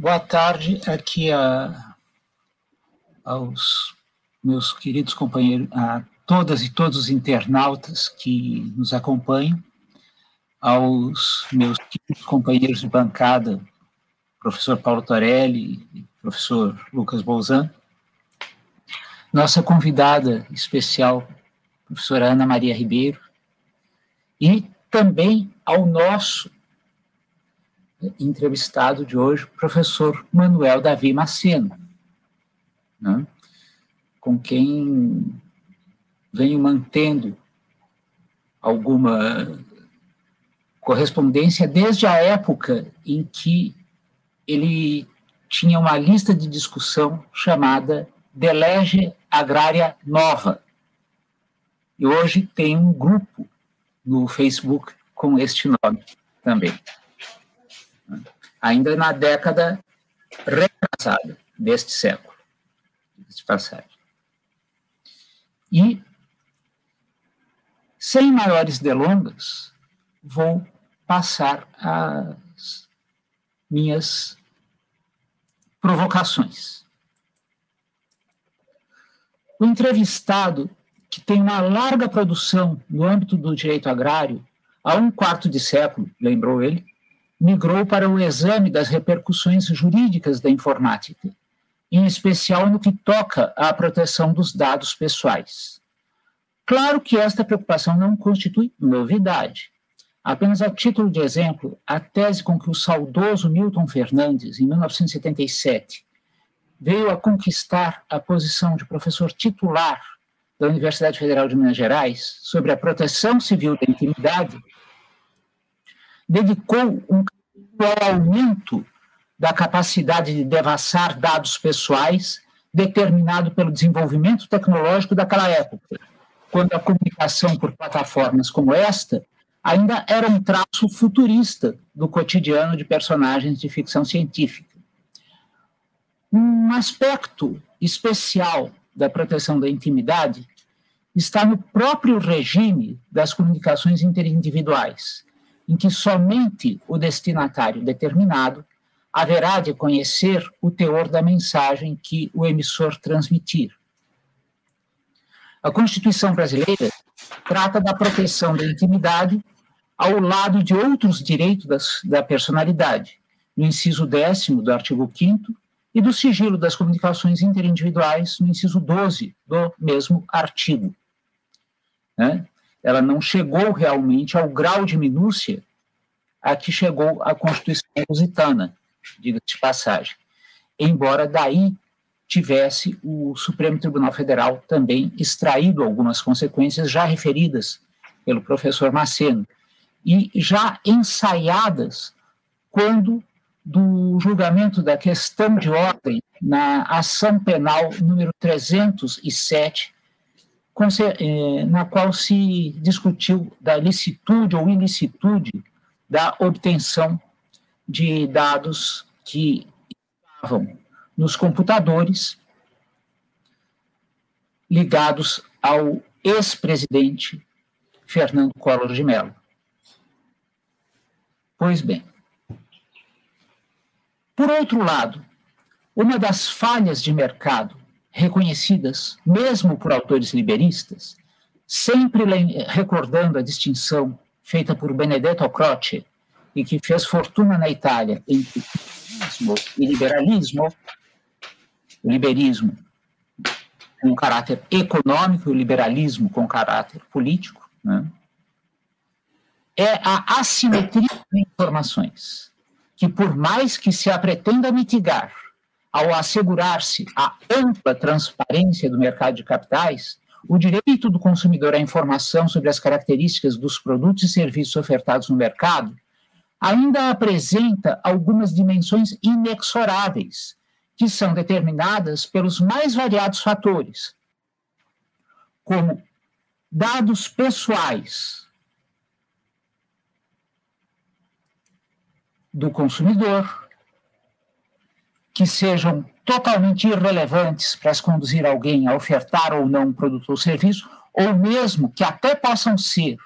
Boa tarde aqui a, aos meus queridos companheiros, a todas e todos os internautas que nos acompanham, aos meus queridos companheiros de bancada, professor Paulo Torelli e professor Lucas Bolzan, nossa convidada especial, professora Ana Maria Ribeiro, e também ao nosso entrevistado de hoje, professor Manuel Davi Maceno, né, com quem venho mantendo alguma correspondência desde a época em que ele tinha uma lista de discussão chamada Delege Agrária Nova. E hoje tem um grupo no Facebook com este nome também ainda na década retrasada deste século, de passagem. E, sem maiores delongas, vou passar as minhas provocações. O entrevistado, que tem uma larga produção no âmbito do direito agrário, há um quarto de século, lembrou ele, migrou para o exame das repercussões jurídicas da informática, em especial no que toca à proteção dos dados pessoais. Claro que esta preocupação não constitui novidade. Apenas a título de exemplo, a tese com que o saudoso Milton Fernandes, em 1977, veio a conquistar a posição de professor titular da Universidade Federal de Minas Gerais sobre a proteção civil da intimidade, dedicou um aumento da capacidade de devassar dados pessoais determinado pelo desenvolvimento tecnológico daquela época, quando a comunicação por plataformas como esta ainda era um traço futurista do cotidiano de personagens de ficção científica. Um aspecto especial da proteção da intimidade está no próprio regime das comunicações interindividuais, em que somente o destinatário determinado haverá de conhecer o teor da mensagem que o emissor transmitir. A Constituição brasileira trata da proteção da intimidade ao lado de outros direitos das, da personalidade, no inciso 10 do artigo 5 e do sigilo das comunicações interindividuais, no inciso 12 do mesmo artigo. Né? Ela não chegou realmente ao grau de minúcia a que chegou a Constituição lusitana, diga-se de passagem. Embora daí tivesse o Supremo Tribunal Federal também extraído algumas consequências já referidas pelo professor Maceno e já ensaiadas quando do julgamento da questão de ordem na ação penal número 307 eh, na qual se discutiu da licitude ou ilicitude da obtenção de dados que estavam nos computadores ligados ao ex-presidente Fernando Collor de Mello. Pois bem. Por outro lado, uma das falhas de mercado reconhecidas, mesmo por autores liberistas, sempre recordando a distinção feita por Benedetto Croce e que fez fortuna na Itália entre liberalismo e liberalismo, o liberismo com caráter econômico e o liberalismo com caráter político, né? é a assimetria de informações, que por mais que se a pretenda mitigar ao assegurar-se a ampla transparência do mercado de capitais, o direito do consumidor à informação sobre as características dos produtos e serviços ofertados no mercado ainda apresenta algumas dimensões inexoráveis, que são determinadas pelos mais variados fatores, como dados pessoais do consumidor, que sejam totalmente irrelevantes para se conduzir alguém a ofertar ou não um produto ou serviço, ou mesmo que até possam ser,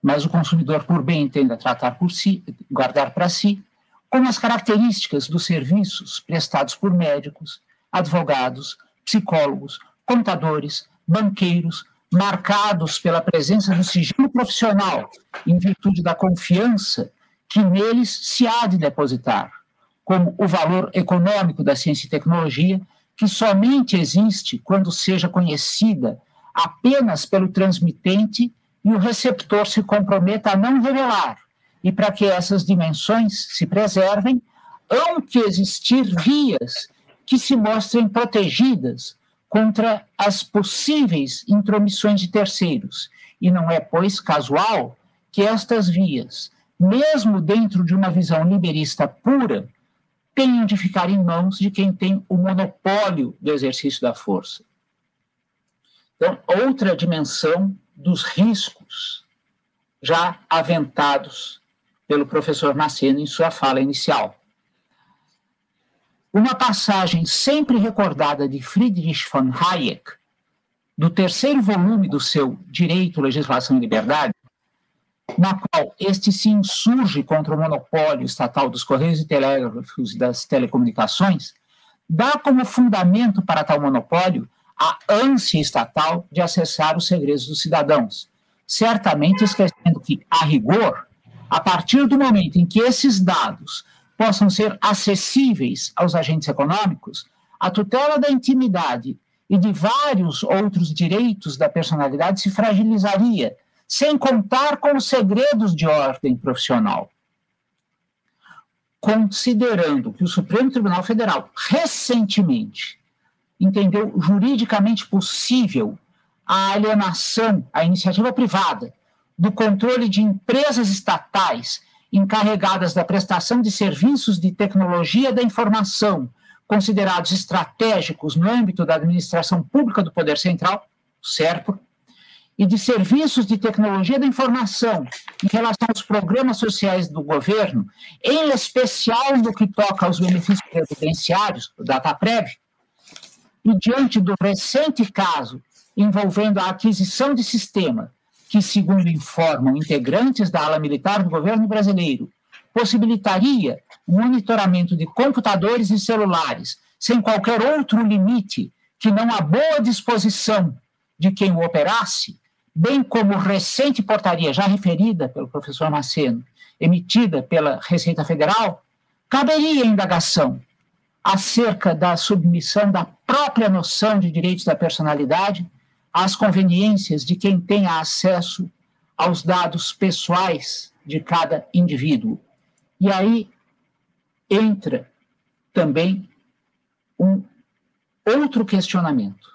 mas o consumidor, por bem entenda tratar por si, guardar para si, como as características dos serviços prestados por médicos, advogados, psicólogos, contadores, banqueiros, marcados pela presença do sigilo profissional, em virtude da confiança que neles se há de depositar, como o valor econômico da ciência e tecnologia, que somente existe quando seja conhecida apenas pelo transmitente e o receptor se comprometa a não revelar. E para que essas dimensões se preservem, hão que existir vias que se mostrem protegidas contra as possíveis intromissões de terceiros. E não é, pois, casual que estas vias, mesmo dentro de uma visão liberista pura, tenham de ficar em mãos de quem tem o monopólio do exercício da força. Então, outra dimensão dos riscos já aventados pelo professor Maceno em sua fala inicial. Uma passagem sempre recordada de Friedrich von Hayek, do terceiro volume do seu Direito, Legislação e Liberdade, na qual este se insurge contra o monopólio estatal dos Correios e Telégrafos e das telecomunicações, dá como fundamento para tal monopólio a ânsia estatal de acessar os segredos dos cidadãos, certamente esquecendo que, a rigor, a partir do momento em que esses dados possam ser acessíveis aos agentes econômicos, a tutela da intimidade e de vários outros direitos da personalidade se fragilizaria, sem contar com os segredos de ordem profissional. Considerando que o Supremo Tribunal Federal recentemente entendeu juridicamente possível a alienação à iniciativa privada do controle de empresas estatais encarregadas da prestação de serviços de tecnologia da informação, considerados estratégicos no âmbito da administração pública do Poder Central, SERPO, e de serviços de tecnologia da informação em relação aos programas sociais do governo, em especial no que toca aos benefícios previdenciários, o DataPrev, e diante do recente caso envolvendo a aquisição de sistema que, segundo informam integrantes da ala militar do governo brasileiro, possibilitaria o monitoramento de computadores e celulares sem qualquer outro limite que não a boa disposição de quem o operasse, bem como recente portaria já referida pelo professor Maceno, emitida pela Receita Federal, caberia indagação acerca da submissão da própria noção de direitos da personalidade às conveniências de quem tenha acesso aos dados pessoais de cada indivíduo. E aí entra também um outro questionamento,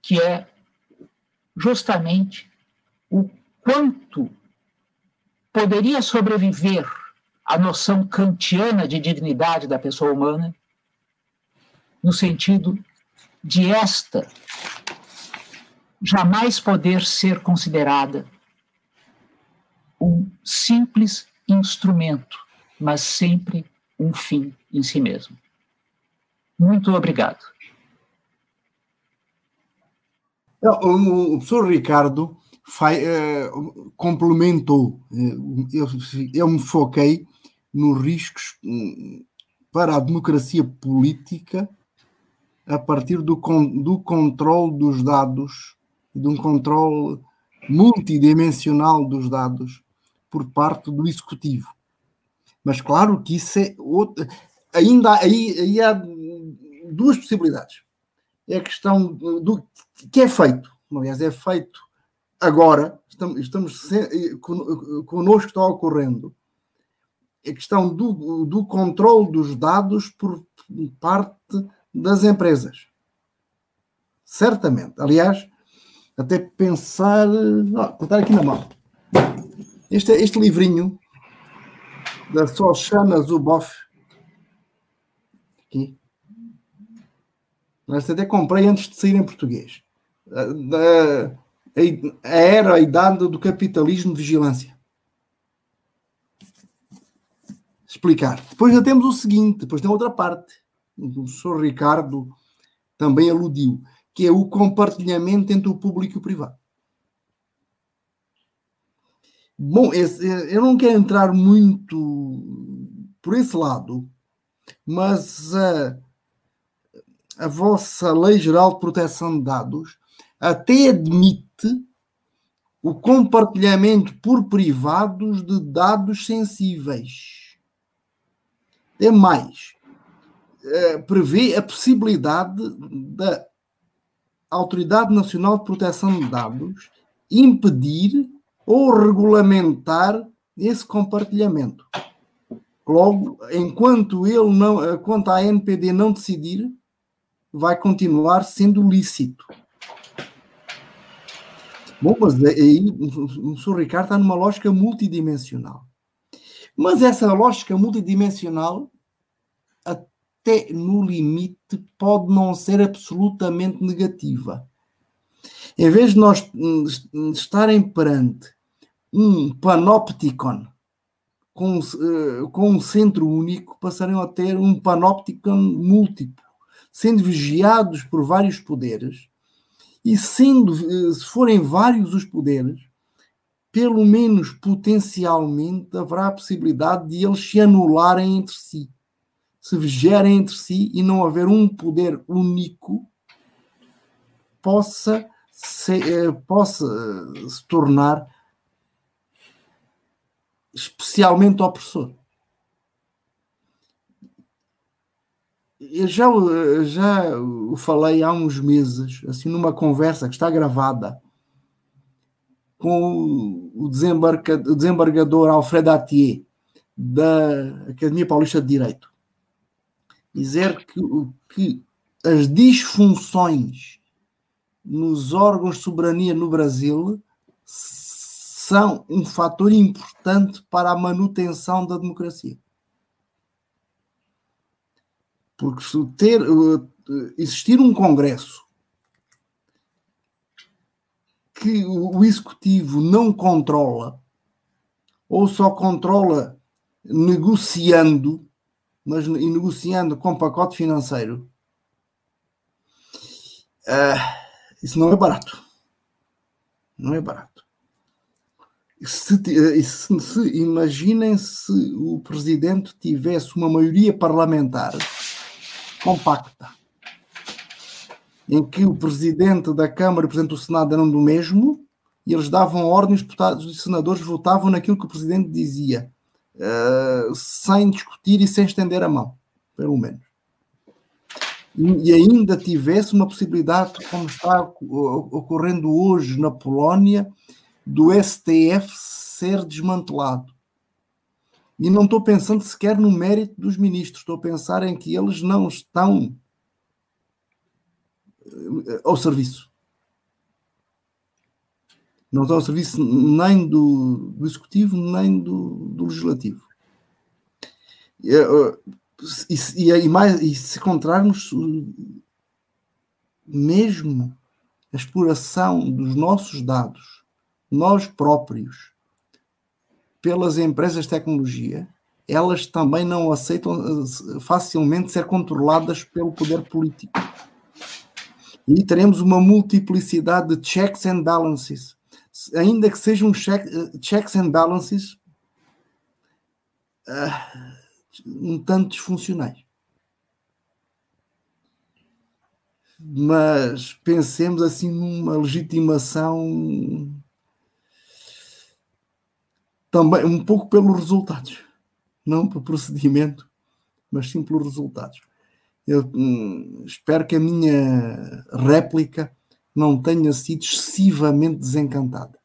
que é justamente o quanto poderia sobreviver a noção kantiana de dignidade da pessoa humana, no sentido de esta jamais poder ser considerada um simples instrumento, mas sempre um fim em si mesmo. Muito obrigado. O professor Ricardo uh, complementou. Eu, eu me foquei nos riscos hum, para a democracia política a partir do, do controle dos dados de um controle multidimensional dos dados por parte do executivo. Mas claro que isso é ainda aí, aí há duas possibilidades. É a questão do que é feito. Aliás, é feito agora, estamos, estamos connosco está ocorrendo a questão do, do controle dos dados por parte das empresas. Certamente. Aliás, até pensar. vou estar aqui na mão. Este, este livrinho da Soshana Zuboff. Aqui. Este até comprei antes de sair em português. A, era, a idade do capitalismo de vigilância. Explicar. Depois já temos o seguinte, depois tem outra parte. O professor Ricardo também aludiu que é o compartilhamento entre o público e o privado. Bom, esse, eu não quero entrar muito por esse lado, mas a, a vossa Lei Geral de Proteção de Dados até admite o compartilhamento por privados de dados sensíveis. É mais, eh, prevê a possibilidade da Autoridade Nacional de Proteção de Dados impedir ou regulamentar esse compartilhamento. Logo, enquanto ele não, enquanto a NPD não decidir, vai continuar sendo lícito. Bom, mas aí o Sr. Ricardo está numa lógica multidimensional. Mas essa lógica multidimensional, até no limite, pode não ser absolutamente negativa. Em vez de nós estarem perante um panopticon com, uh, com um centro único, passarem a ter um panopticon múltiplo, sendo vigiados por vários poderes e sendo, uh, se forem vários os poderes, pelo menos potencialmente haverá a possibilidade de eles se anularem entre si, se vigiarem entre si e não haver um poder único possa se, uh, possa se tornar especialmente opressor. Eu já, já o falei há uns meses, assim, numa conversa que está gravada com o, desembargador Alfredo Atier, da Academia Paulista de Direito. Dizer que, que as disfunções nos órgãos de soberania no Brasil são um fator importante para a manutenção da democracia. Porque se ter, eh, existir um Congresso que o Executivo não controla, ou só controla negociando, mas e negociando com pacote financeiro, uh, isso não é barato. Não é barato se, se, se, imaginem se o presidente tivesse uma maioria parlamentar compacta, em que o presidente da Câmara e o presidente do Senado eram do mesmo, e eles davam ordem, os deputados e senadores votavam naquilo que o presidente dizia, uh, sem discutir e sem estender a mão, pelo menos. E, e ainda tivesse uma possibilidade, como está ocorrendo hoje na Polónia, do STF ser desmantelado. E não estou pensando sequer no mérito dos ministros, estou a pensar em que eles não estão eh, ao serviço. Não estão ao serviço nem do, do Executivo, nem do, do Legislativo. E, eh, e, e, mais, e se encontrarmos mesmo a exploração dos nossos dados nós próprios, pelas empresas de tecnologia, elas também não aceitam eh, facilmente ser controladas pelo poder político. E teremos uma multiplicidade de checks and balances, ainda que sejam check, eh, checks and balances uh, um tanto disfuncionais. Mas pensemos assim numa legitimação também um pouco pelos resultados, não pelo procedimento, mas sim pelos resultados. Eu hum, espero que a minha réplica não tenha sido excessivamente desencantada.